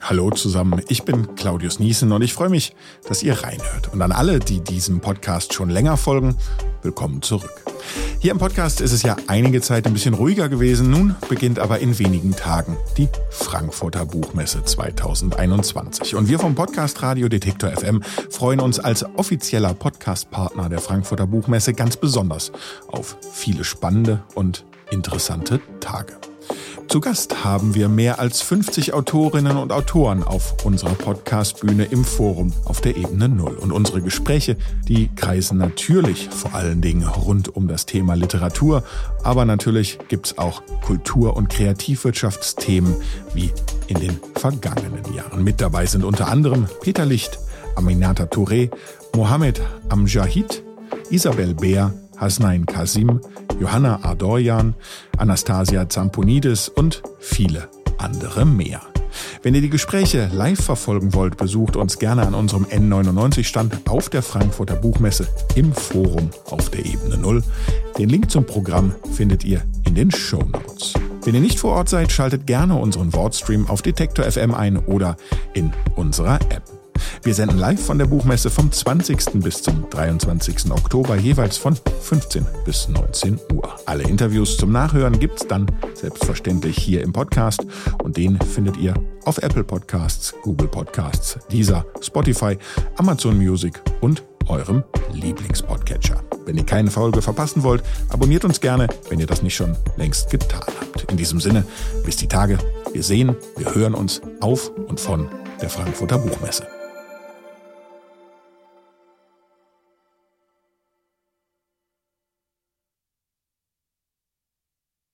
Hallo zusammen, ich bin Claudius Niesen und ich freue mich, dass ihr reinhört. Und an alle, die diesem Podcast schon länger folgen, willkommen zurück. Hier im Podcast ist es ja einige Zeit ein bisschen ruhiger gewesen. Nun beginnt aber in wenigen Tagen die Frankfurter Buchmesse 2021. Und wir vom Podcast Radio Detektor FM freuen uns als offizieller Podcastpartner der Frankfurter Buchmesse ganz besonders auf viele spannende und interessante Tage. Zu Gast haben wir mehr als 50 Autorinnen und Autoren auf unserer Podcastbühne im Forum auf der Ebene Null. Und unsere Gespräche, die kreisen natürlich vor allen Dingen rund um das Thema Literatur, aber natürlich gibt's auch Kultur- und Kreativwirtschaftsthemen wie in den vergangenen Jahren. Mit dabei sind unter anderem Peter Licht, Aminata Touré, Mohamed Amjahid, Isabel Beer, Hasnain Kasim, Johanna Ardorjan, Anastasia Zamponidis und viele andere mehr. Wenn ihr die Gespräche live verfolgen wollt, besucht uns gerne an unserem N99-Stand auf der Frankfurter Buchmesse im Forum auf der Ebene Null. Den Link zum Programm findet ihr in den Show Notes. Wenn ihr nicht vor Ort seid, schaltet gerne unseren Wortstream auf Detektor FM ein oder in unserer App. Wir senden live von der Buchmesse vom 20. bis zum 23. Oktober jeweils von 15 bis 19 Uhr. Alle Interviews zum Nachhören gibt's dann selbstverständlich hier im Podcast und den findet ihr auf Apple Podcasts, Google Podcasts, Deezer, Spotify, Amazon Music und eurem Lieblingspodcatcher. Wenn ihr keine Folge verpassen wollt, abonniert uns gerne, wenn ihr das nicht schon längst getan habt. In diesem Sinne, bis die Tage. Wir sehen, wir hören uns auf und von der Frankfurter Buchmesse.